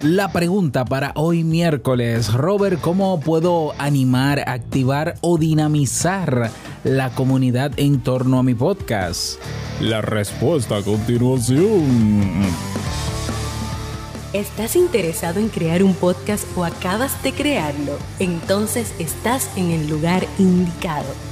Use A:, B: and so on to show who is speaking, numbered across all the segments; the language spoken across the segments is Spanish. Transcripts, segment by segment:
A: La pregunta para hoy miércoles, Robert, ¿cómo puedo animar, activar o dinamizar la comunidad en torno a mi podcast? La respuesta a continuación.
B: ¿Estás interesado en crear un podcast o acabas de crearlo? Entonces estás en el lugar indicado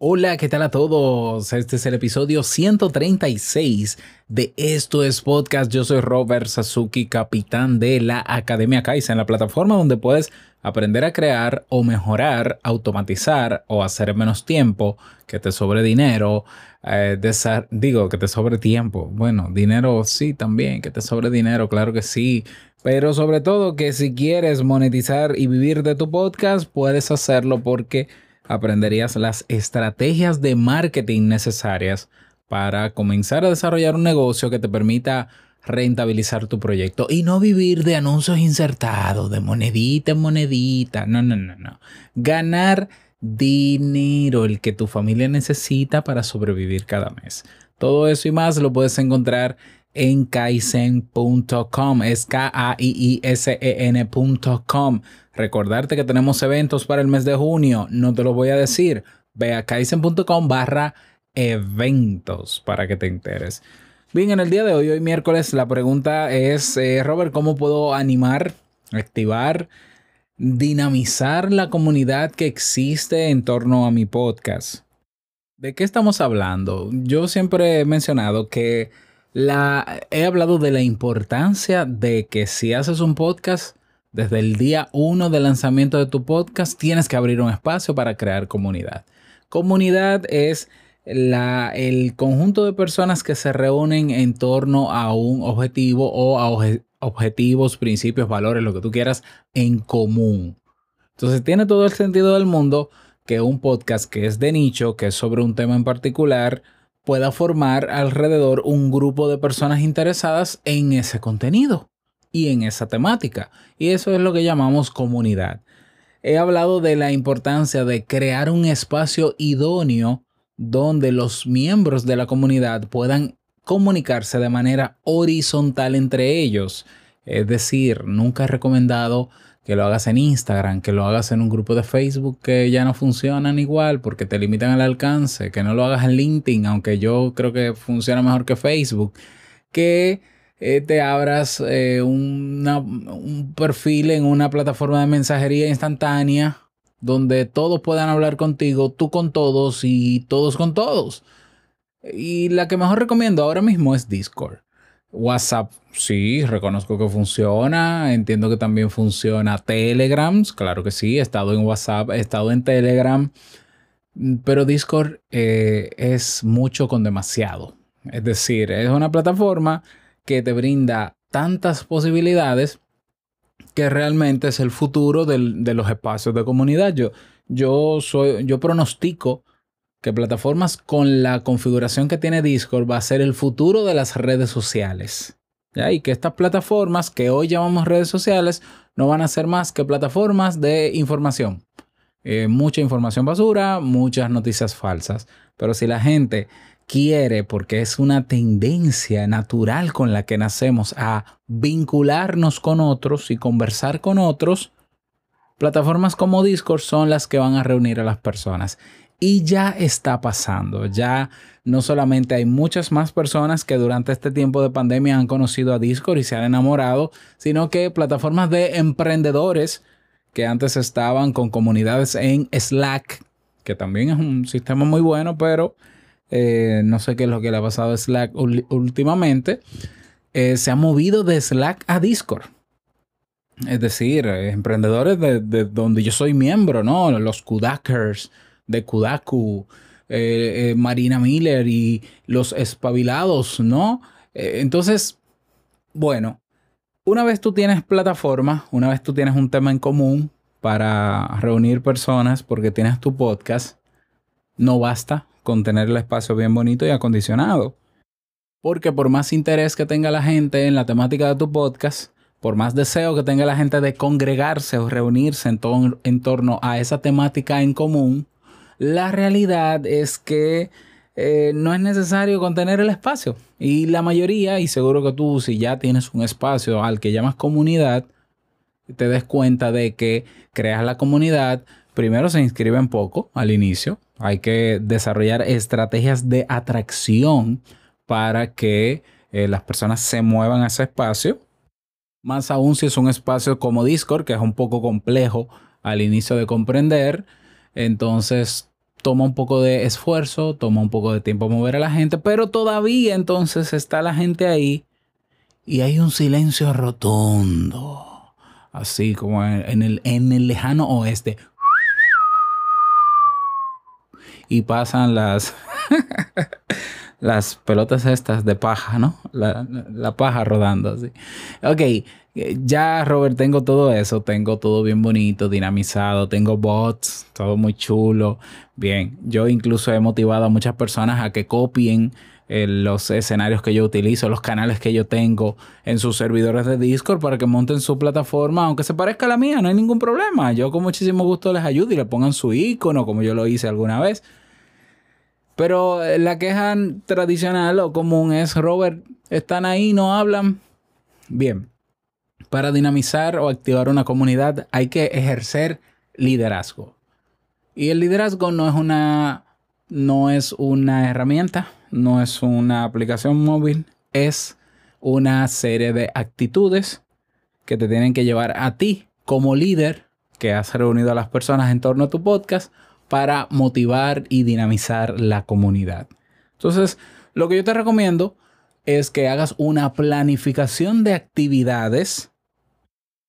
A: Hola, ¿qué tal a todos? Este es el episodio 136 de Esto es Podcast. Yo soy Robert Sasuki, capitán de la Academia Kaizen, la plataforma donde puedes aprender a crear o mejorar, automatizar o hacer en menos tiempo, que te sobre dinero, eh, digo, que te sobre tiempo. Bueno, dinero sí también, que te sobre dinero, claro que sí. Pero sobre todo que si quieres monetizar y vivir de tu podcast, puedes hacerlo porque aprenderías las estrategias de marketing necesarias para comenzar a desarrollar un negocio que te permita rentabilizar tu proyecto y no vivir de anuncios insertados, de monedita en monedita. No, no, no, no. Ganar dinero, el que tu familia necesita para sobrevivir cada mes. Todo eso y más lo puedes encontrar en kaizen.com. Es K-A-I-I-S-E-N.com. Recordarte que tenemos eventos para el mes de junio. No te lo voy a decir. Ve a kaizen.com barra eventos para que te enteres. Bien, en el día de hoy, hoy miércoles, la pregunta es, eh, Robert, ¿cómo puedo animar, activar, dinamizar la comunidad que existe en torno a mi podcast? ¿De qué estamos hablando? Yo siempre he mencionado que he hablado de la importancia de que si haces un podcast, desde el día uno del lanzamiento de tu podcast, tienes que abrir un espacio para crear comunidad. Comunidad es el conjunto de personas que se reúnen en torno a un objetivo o a objetivos, principios, valores, lo que tú quieras, en común. Entonces tiene todo el sentido del mundo que un podcast que es de nicho, que es sobre un tema en particular, pueda formar alrededor un grupo de personas interesadas en ese contenido y en esa temática. Y eso es lo que llamamos comunidad. He hablado de la importancia de crear un espacio idóneo donde los miembros de la comunidad puedan comunicarse de manera horizontal entre ellos. Es decir, nunca he recomendado que lo hagas en Instagram, que lo hagas en un grupo de Facebook que ya no funcionan igual porque te limitan el alcance, que no lo hagas en LinkedIn, aunque yo creo que funciona mejor que Facebook, que eh, te abras eh, un perfil en una plataforma de mensajería instantánea donde todos puedan hablar contigo, tú con todos y todos con todos. Y la que mejor recomiendo ahora mismo es Discord. WhatsApp, sí, reconozco que funciona. Entiendo que también funciona Telegram. Claro que sí, he estado en WhatsApp, he estado en Telegram. Pero Discord eh, es mucho con demasiado. Es decir, es una plataforma que te brinda tantas posibilidades que realmente es el futuro de los espacios de comunidad. Yo, yo, soy, yo pronostico que plataformas con la configuración que tiene Discord va a ser el futuro de las redes sociales. Y que estas plataformas que hoy llamamos redes sociales no van a ser más que plataformas de información. Eh, mucha información basura, muchas noticias falsas. Pero si la gente quiere, porque es una tendencia natural con la que nacemos a vincularnos con otros y conversar con otros, plataformas como Discord son las que van a reunir a las personas. Y ya está pasando, ya no solamente hay muchas más personas que durante este tiempo de pandemia han conocido a Discord y se han enamorado, sino que plataformas de emprendedores que antes estaban con comunidades en Slack, que también es un sistema muy bueno, pero eh, no sé qué es lo que le ha pasado a Slack últimamente, eh, se ha movido de Slack a Discord. Es decir, eh, emprendedores de, de, donde yo soy miembro, ¿no? Los Kudakers, de Kudaku, eh, eh, Marina Miller y los espabilados, ¿no? Eh, entonces, bueno, una vez tú tienes plataforma, una vez tú tienes un tema en común para reunir personas porque tienes tu podcast, no basta con tener el espacio bien bonito y acondicionado. Porque por más interés que tenga la gente en la temática de tu podcast, por más deseo que tenga la gente de congregarse o reunirse en, en torno a esa temática en común, la realidad es que eh, no es necesario contener el espacio. Y la mayoría, y seguro que tú si ya tienes un espacio al que llamas comunidad, te des cuenta de que creas la comunidad, primero se inscriben poco al inicio, hay que desarrollar estrategias de atracción para que eh, las personas se muevan a ese espacio. Más aún si es un espacio como Discord, que es un poco complejo al inicio de comprender. Entonces toma un poco de esfuerzo, toma un poco de tiempo mover a la gente, pero todavía entonces está la gente ahí y hay un silencio rotundo, así como en el, en el lejano oeste. Y pasan las, las pelotas estas de paja, ¿no? La, la paja rodando así. Ok, ya, Robert, tengo todo eso, tengo todo bien bonito, dinamizado, tengo bots, todo muy chulo. Bien, yo incluso he motivado a muchas personas a que copien eh, los escenarios que yo utilizo, los canales que yo tengo en sus servidores de Discord para que monten su plataforma, aunque se parezca a la mía, no hay ningún problema. Yo con muchísimo gusto les ayudo y le pongan su icono, como yo lo hice alguna vez. Pero eh, la queja tradicional o común es, Robert, están ahí, no hablan. Bien, para dinamizar o activar una comunidad hay que ejercer liderazgo. Y el liderazgo no es una, no es una herramienta, no es una aplicación móvil, es una serie de actitudes que te tienen que llevar a ti como líder que has reunido a las personas en torno a tu podcast para motivar y dinamizar la comunidad. Entonces, lo que yo te recomiendo es que hagas una planificación de actividades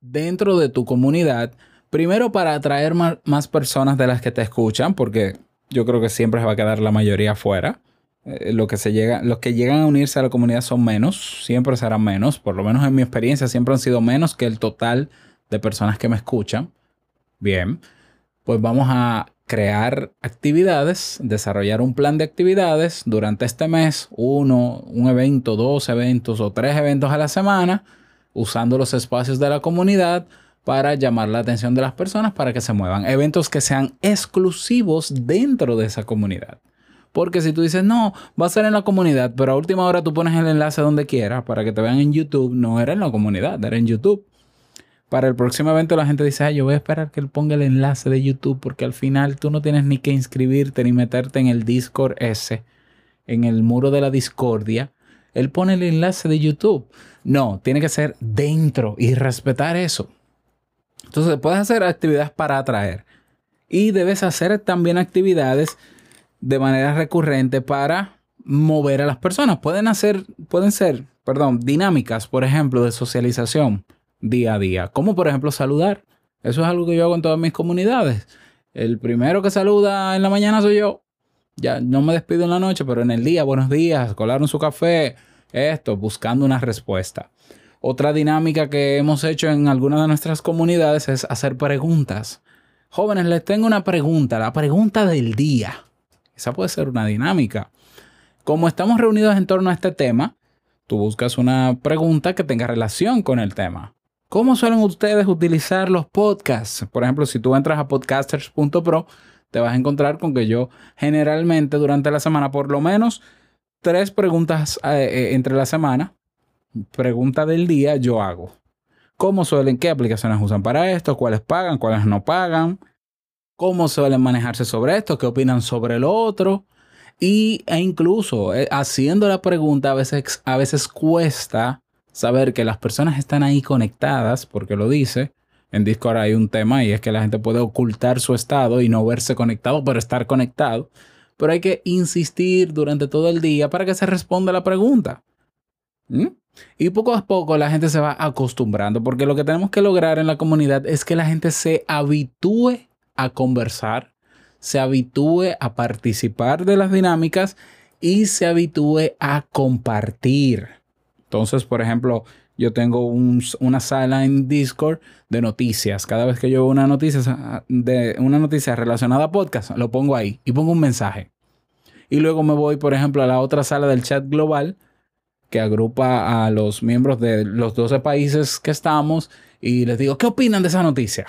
A: dentro de tu comunidad, primero para atraer más, personas de las que te escuchan, porque yo creo que siempre va a quedar la mayoría afuera. Eh, lo que se llega, los que llegan a unirse a la comunidad son menos, siempre serán menos, por lo menos en mi experiencia siempre han sido menos que el total de personas que me escuchan. Bien, pues vamos a crear actividades, desarrollar un plan de actividades durante este mes, uno, un evento, dos eventos o tres eventos a la semana usando los espacios de la comunidad para llamar la atención de las personas para que se muevan. Eventos que sean exclusivos dentro de esa comunidad. Porque si tú dices, no, va a ser en la comunidad, pero a última hora tú pones el enlace donde quieras para que te vean en YouTube, no era en la comunidad, era en YouTube. Para el próximo evento la gente dice, yo voy a esperar que él ponga el enlace de YouTube porque al final tú no tienes ni que inscribirte ni meterte en el Discord ese, en el muro de la discordia. Él pone el enlace de YouTube. No, tiene que ser dentro y respetar eso. Entonces puedes hacer actividades para atraer y debes hacer también actividades de manera recurrente para mover a las personas. Pueden hacer, pueden ser, perdón, dinámicas, por ejemplo, de socialización día a día, como por ejemplo saludar. Eso es algo que yo hago en todas mis comunidades. El primero que saluda en la mañana soy yo. Ya no me despido en la noche, pero en el día, buenos días, colaron su café, esto, buscando una respuesta. Otra dinámica que hemos hecho en algunas de nuestras comunidades es hacer preguntas. Jóvenes, les tengo una pregunta, la pregunta del día. Esa puede ser una dinámica. Como estamos reunidos en torno a este tema, tú buscas una pregunta que tenga relación con el tema. ¿Cómo suelen ustedes utilizar los podcasts? Por ejemplo, si tú entras a podcasters.pro, te vas a encontrar con que yo generalmente durante la semana, por lo menos tres preguntas eh, eh, entre la semana. Pregunta del día yo hago. ¿Cómo suelen, qué aplicaciones usan para esto? ¿Cuáles pagan? ¿Cuáles no pagan? ¿Cómo suelen manejarse sobre esto? ¿Qué opinan sobre lo otro? Y, e incluso eh, haciendo la pregunta a veces, a veces cuesta saber que las personas están ahí conectadas, porque lo dice. En Discord hay un tema y es que la gente puede ocultar su estado y no verse conectado, pero estar conectado pero hay que insistir durante todo el día para que se responda la pregunta. ¿Mm? Y poco a poco la gente se va acostumbrando, porque lo que tenemos que lograr en la comunidad es que la gente se habitúe a conversar, se habitúe a participar de las dinámicas y se habitúe a compartir. Entonces, por ejemplo, yo tengo una sala en Discord de noticias. Cada vez que yo veo una noticia, de, una noticia relacionada a podcast, lo pongo ahí y pongo un mensaje. Y luego me voy, por ejemplo, a la otra sala del chat global que agrupa a los miembros de los 12 países que estamos y les digo, ¿qué opinan de esa noticia?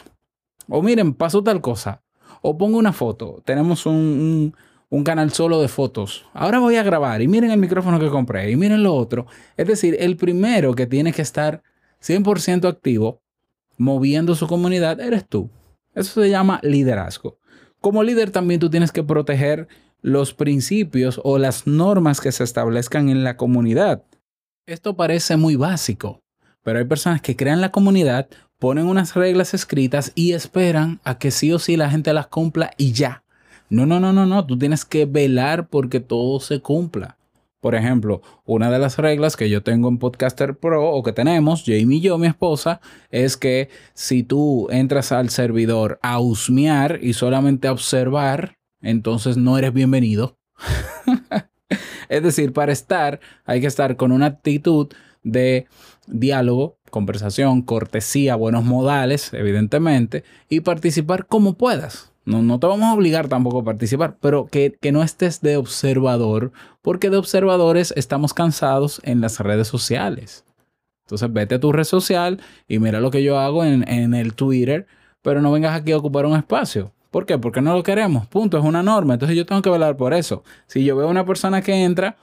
A: O miren, pasó tal cosa. O pongo una foto. Tenemos un canal solo de fotos. Ahora voy a grabar y miren el micrófono que compré y miren lo otro. Es decir, el primero que tiene que estar 100% activo moviendo su comunidad eres tú. Eso se llama liderazgo. Como líder también tú tienes que proteger los principios o las normas que se establezcan en la comunidad. Esto parece muy básico, pero hay personas que crean la comunidad, ponen unas reglas escritas y esperan a que sí o sí la gente las cumpla y ya. No, no, no, no, no. Tú tienes que velar porque todo se cumpla. Por ejemplo, una de las reglas que yo tengo en Podcaster Pro o que tenemos, Jamie y yo, mi esposa, es que si tú entras al servidor a husmear y solamente a observar, entonces no eres bienvenido. es decir, para estar hay que estar con una actitud de diálogo, conversación, cortesía, buenos modales, evidentemente, y participar como puedas. No, te vamos a obligar tampoco a participar, pero que, no estés de observador, porque de observadores estamos cansados en las redes sociales. Entonces vete a tu red social y mira lo que yo hago en, en el Twitter, pero no vengas aquí a ocupar un espacio. ¿Por qué? Porque no lo queremos. Punto, es una norma. Entonces yo tengo que velar por eso. Si yo veo una persona que entra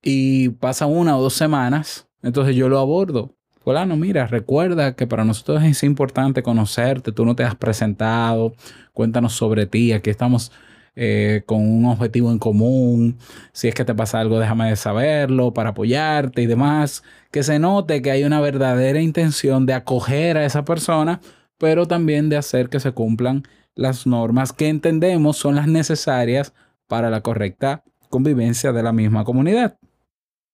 A: y pasa una o dos semanas, entonces yo lo abordo. Fulano, mira, recuerda que para nosotros es importante conocerte, tú no te has presentado, cuéntanos sobre ti, aquí estamos eh, con un objetivo en común, si es que te pasa algo, déjame saberlo para apoyarte y demás, que se note que hay una verdadera intención de acoger a esa persona, pero también de hacer que se cumplan las normas que entendemos son las necesarias para la correcta convivencia de la misma comunidad.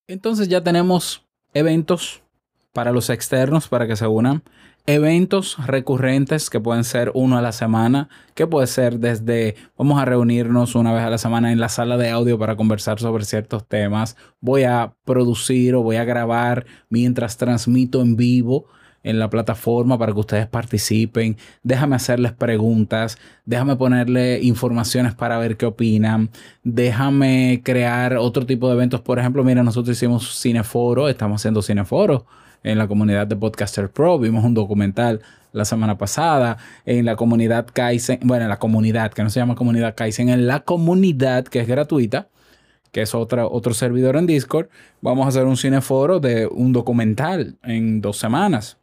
A: Entonces ya tenemos eventos para los externos para que se unan. Eventos recurrentes que pueden ser uno a la semana, que puede ser desde vamos a reunirnos una vez a la semana en la sala de audio para conversar sobre ciertos temas. Voy a producir o voy a grabar mientras transmito en vivo en la plataforma para que ustedes participen. Déjame hacerles preguntas, déjame ponerle informaciones para ver qué opinan. Déjame crear otro tipo de eventos. Por ejemplo, mira, nosotros hicimos Cineforo, estamos haciendo Cineforo en la comunidad de Podcaster Pro. Vimos un documental la semana pasada en la comunidad Kaizen, bueno, en la comunidad, que no se llama comunidad Kaizen, en la comunidad que es gratuita, que es otra, otro servidor en Discord. Vamos a hacer un cineforo de un documental en dos semanas.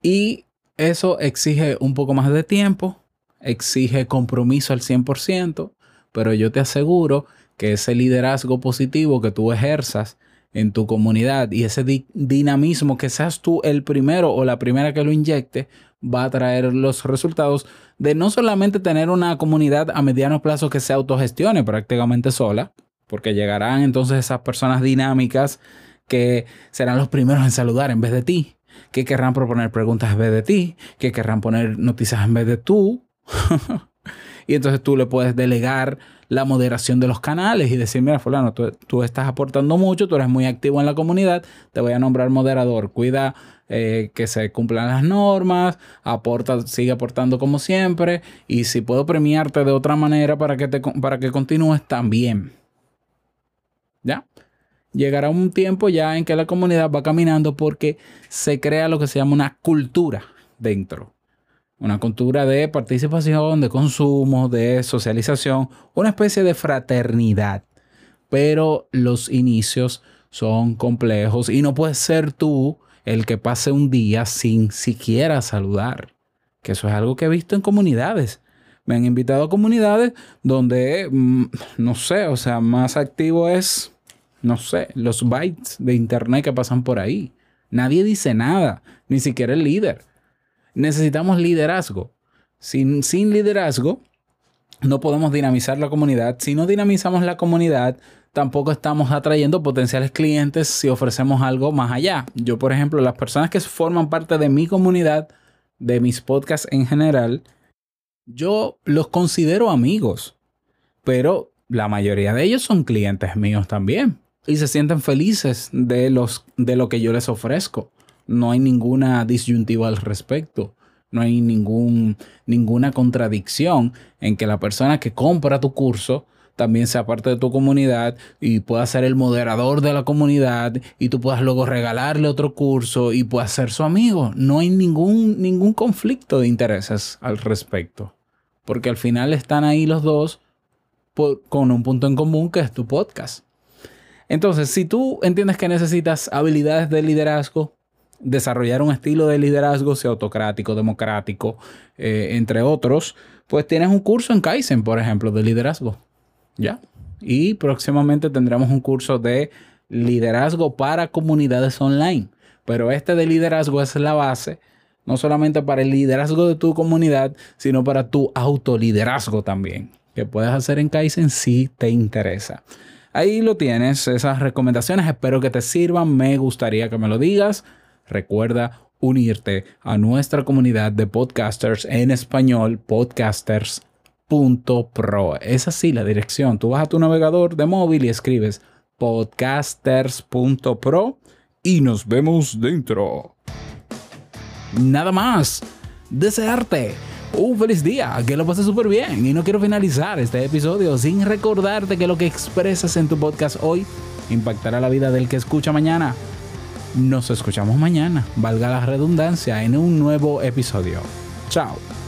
A: Y eso exige un poco más de tiempo, exige compromiso al 100%, pero yo te aseguro que ese liderazgo positivo que tú ejerzas en tu comunidad y ese dinamismo que seas tú el primero o la primera que lo inyecte va a traer los resultados de no solamente tener una comunidad a mediano plazo que se autogestione prácticamente sola, porque llegarán entonces esas personas dinámicas que serán los primeros en saludar en vez de ti, que querrán proponer preguntas en vez de ti, que querrán poner noticias en vez de tú. y entonces tú le puedes delegar la moderación de los canales y decir, mira, fulano, tú, estás aportando mucho, tú eres muy activo en la comunidad, te voy a nombrar moderador, cuida eh, que se cumplan las normas, aporta, sigue aportando como siempre y si puedo premiarte de otra manera para que, te, para que continúes también. ¿Ya? Llegará un tiempo ya en que la comunidad va caminando porque se crea lo que se llama una cultura dentro una cultura de participación, de consumo, de socialización, una especie de fraternidad. Pero los inicios son complejos y no puedes ser tú el que pase un día sin siquiera saludar. Que eso es algo que he visto en comunidades. Me han invitado a comunidades donde, mm, no sé, o sea, más activo es, no sé, los bytes de internet que pasan por ahí. Nadie dice nada, ni siquiera el líder necesitamos liderazgo. Sin, sin liderazgo, no podemos dinamizar la comunidad. Si no dinamizamos la comunidad, tampoco estamos atrayendo potenciales clientes si ofrecemos algo más allá. Yo, por ejemplo, las personas que forman parte de mi comunidad, de mis podcasts en general, yo los considero amigos, pero la mayoría de ellos son clientes míos también. y se sienten felices de, los, de lo que yo les ofrezco. No hay ninguna disyuntiva al respecto. No hay ningún, ninguna contradicción en que la persona que compra tu curso también sea parte de tu comunidad y pueda ser el moderador de la comunidad y tú puedas luego regalarle otro curso y pueda ser su amigo. No hay ningún, ningún conflicto de intereses al respecto. Porque al final están ahí los dos con un punto en común que es tu podcast. Entonces, si tú entiendes que necesitas habilidades de liderazgo, desarrollar un estilo de liderazgo, sea autocrático, democrático, eh, entre otros, pues tienes un curso en Kaizen, por ejemplo, de liderazgo. ¿Ya? Y próximamente tendremos un curso de liderazgo para comunidades online. Pero este de liderazgo es la base, no solamente para el liderazgo de tu comunidad, sino para tu autoliderazgo también, que puedes hacer en Kaizen si te interesa. Ahí lo tienes, esas recomendaciones. Espero que te sirvan. Me gustaría que me lo digas. Recuerda unirte a nuestra comunidad de podcasters en español, podcasters.pro. Es así la dirección. Tú vas a tu navegador de móvil y escribes podcasters.pro y nos vemos dentro. Nada más. Desearte un feliz día, que lo pases súper bien. Y no quiero finalizar este episodio sin recordarte que lo que expresas en tu podcast hoy impactará la vida del que escucha mañana. Nos escuchamos mañana, valga la redundancia, en un nuevo episodio. Chao.